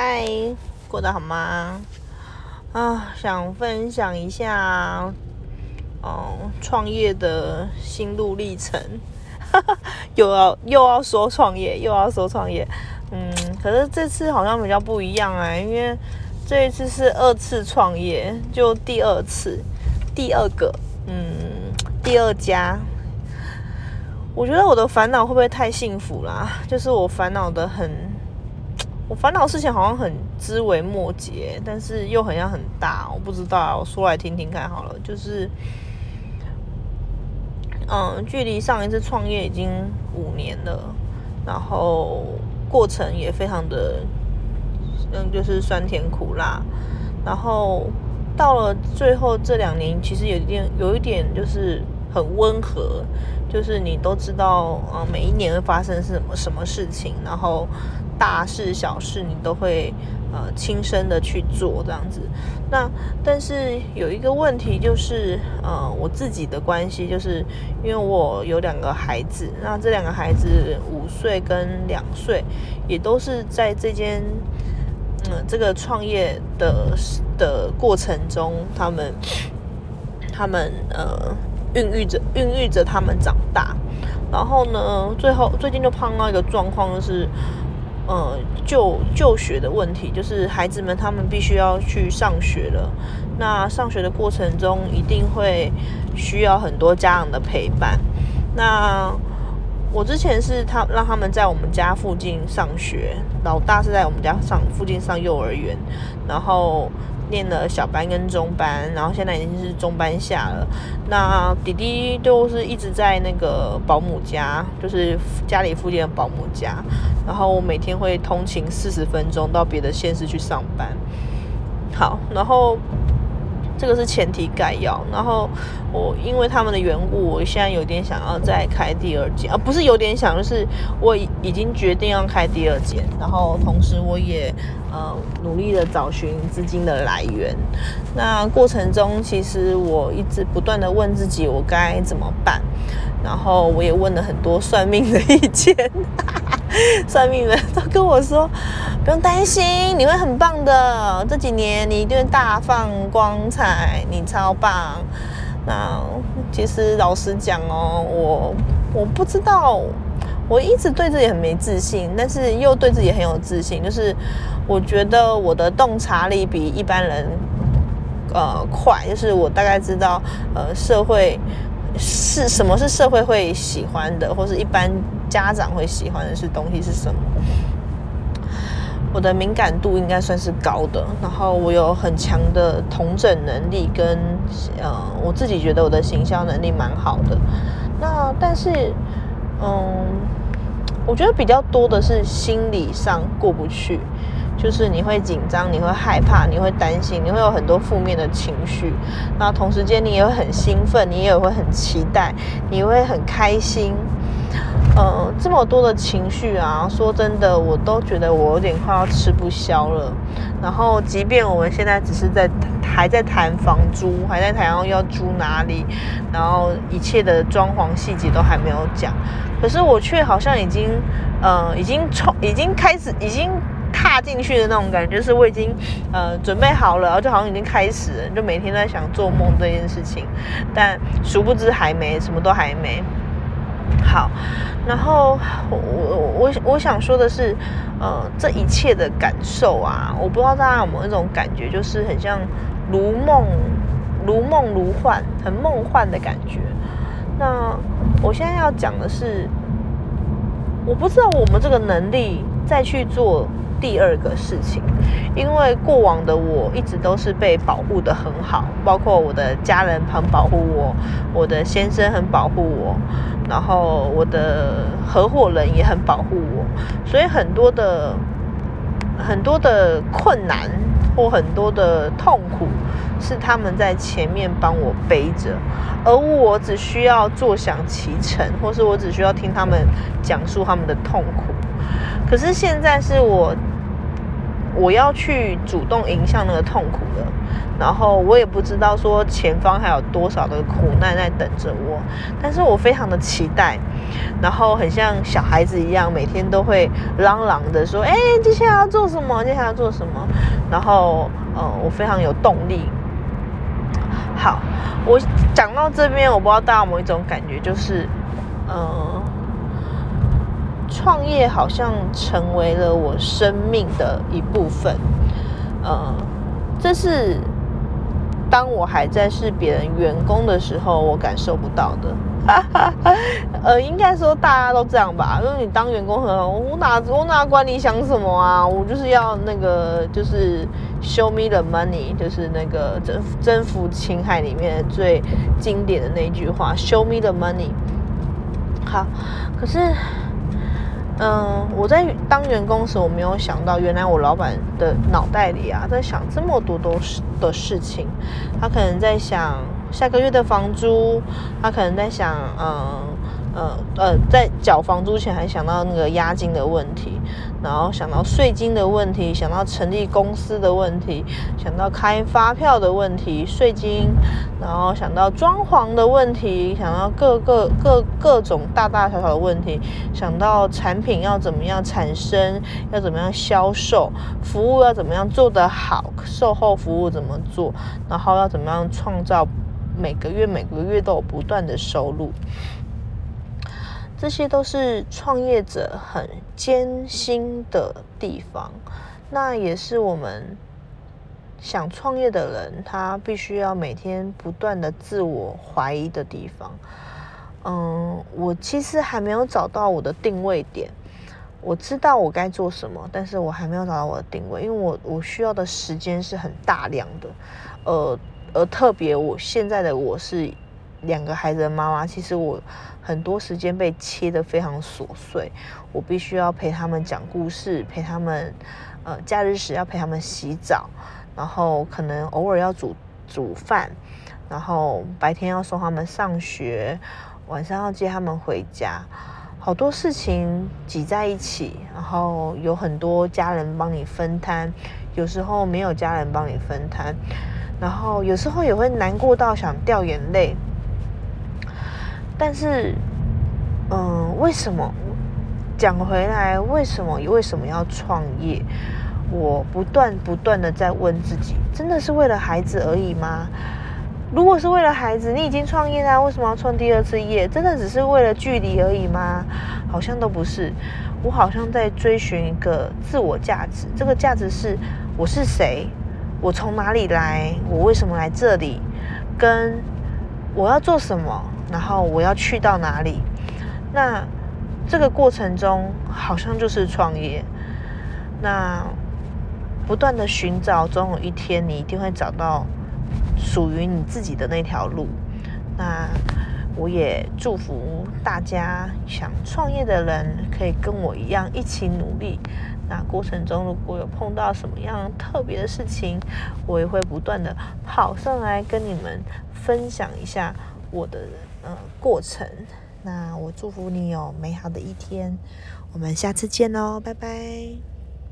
嗨，过得好吗？啊，想分享一下，哦，创业的心路历程。又要又要说创业，又要说创业。嗯，可是这次好像比较不一样啊，因为这一次是二次创业，就第二次，第二个，嗯，第二家。我觉得我的烦恼会不会太幸福啦？就是我烦恼的很。我烦恼事情好像很枝微末节，但是又很像很大，我不知道，我说来听听看好了。就是，嗯，距离上一次创业已经五年了，然后过程也非常的，嗯，就是酸甜苦辣，然后到了最后这两年，其实有一点，有一点就是很温和，就是你都知道，嗯，每一年会发生什么什么事情，然后。大事小事你都会呃亲身的去做这样子，那但是有一个问题就是呃我自己的关系，就是因为我有两个孩子，那这两个孩子五岁跟两岁，也都是在这间嗯这个创业的的过程中，他们他们呃孕育着孕育着他们长大，然后呢最后最近就碰到一个状况就是。呃，就就学的问题，就是孩子们他们必须要去上学了。那上学的过程中，一定会需要很多家长的陪伴。那我之前是他让他们在我们家附近上学，老大是在我们家上附近上幼儿园，然后。念了小班跟中班，然后现在已经是中班下了。那弟弟都是一直在那个保姆家，就是家里附近的保姆家。然后我每天会通勤四十分钟到别的县市去上班。好，然后。这个是前提概要，然后我因为他们的缘故，我现在有点想要再开第二间，而不是有点想，就是我已已经决定要开第二间，然后同时我也呃努力的找寻资金的来源。那过程中，其实我一直不断的问自己，我该怎么办？然后我也问了很多算命的意见，算命的都跟我说。不用担心，你会很棒的。这几年你一定大放光彩，你超棒。那其实老实讲哦，我我不知道，我一直对自己很没自信，但是又对自己很有自信。就是我觉得我的洞察力比一般人呃快，就是我大概知道呃社会是什么是社会会喜欢的，或是一般家长会喜欢的是东西是什么。我的敏感度应该算是高的，然后我有很强的同整能力，跟呃，我自己觉得我的行销能力蛮好的。那但是，嗯，我觉得比较多的是心理上过不去，就是你会紧张，你会害怕，你会担心，你会有很多负面的情绪。那同时间你也会很兴奋，你也会很期待，你会很开心。呃，这么多的情绪啊，说真的，我都觉得我有点快要吃不消了。然后，即便我们现在只是在还在谈房租，还在谈要要租哪里，然后一切的装潢细节都还没有讲，可是我却好像已经呃，已经冲，已经开始，已经踏进去的那种感觉，就是我已经呃准备好了，然后就好像已经开始，就每天都在想做梦这件事情，但殊不知还没，什么都还没。好，然后我我我我想说的是，呃，这一切的感受啊，我不知道大家有没有那种感觉，就是很像如梦如梦如幻，很梦幻的感觉。那我现在要讲的是，我不知道我们这个能力再去做。第二个事情，因为过往的我一直都是被保护的很好，包括我的家人很保护我，我的先生很保护我，然后我的合伙人也很保护我，所以很多的很多的困难或很多的痛苦是他们在前面帮我背着，而我只需要坐享其成，或是我只需要听他们讲述他们的痛苦。可是现在是我。我要去主动迎向那个痛苦的，然后我也不知道说前方还有多少的苦难在等着我，但是我非常的期待，然后很像小孩子一样，每天都会嚷嚷的说：“哎，接下来要做什么？接下来要做什么？”然后，呃，我非常有动力。好，我讲到这边，我不知道大家有没有一种感觉，就是，呃，创业好像成为了我生命的一部分。呃，这是当我还在是别人员工的时候，我感受不到的。呃，应该说大家都这样吧，因为你当员工很好，我哪我哪管你想什么啊？我就是要那个，就是 show me the money，就是那个征征服情海里面最经典的那句话，show me the money。好，可是。嗯，我在当员工时，我没有想到，原来我老板的脑袋里啊，在想这么多多事的事情。他可能在想下个月的房租，他可能在想，嗯。呃呃，在缴房租前还想到那个押金的问题，然后想到税金的问题，想到成立公司的问题，想到开发票的问题，税金，然后想到装潢的问题，想到各个各各种大大小小的问题，想到产品要怎么样产生，要怎么样销售，服务要怎么样做得好，售后服务怎么做，然后要怎么样创造每个月每个月都有不断的收入。这些都是创业者很艰辛的地方，那也是我们想创业的人他必须要每天不断的自我怀疑的地方。嗯，我其实还没有找到我的定位点，我知道我该做什么，但是我还没有找到我的定位，因为我我需要的时间是很大量的，呃，而特别我现在的我是。两个孩子的妈妈，其实我很多时间被切得非常琐碎，我必须要陪他们讲故事，陪他们，呃，假日时要陪他们洗澡，然后可能偶尔要煮煮饭，然后白天要送他们上学，晚上要接他们回家，好多事情挤在一起，然后有很多家人帮你分摊，有时候没有家人帮你分摊，然后有时候也会难过到想掉眼泪。但是，嗯，为什么讲回来？为什么？为什么要创业？我不断不断的在问自己：真的是为了孩子而已吗？如果是为了孩子，你已经创业啦，为什么要创第二次业？真的只是为了距离而已吗？好像都不是。我好像在追寻一个自我价值。这个价值是：我是谁？我从哪里来？我为什么来这里？跟我要做什么？然后我要去到哪里？那这个过程中好像就是创业。那不断的寻找，总有一天你一定会找到属于你自己的那条路。那我也祝福大家想创业的人可以跟我一样一起努力。那过程中如果有碰到什么样特别的事情，我也会不断的跑上来跟你们分享一下我的。呃，过程。那我祝福你有美好的一天，我们下次见喽，拜拜。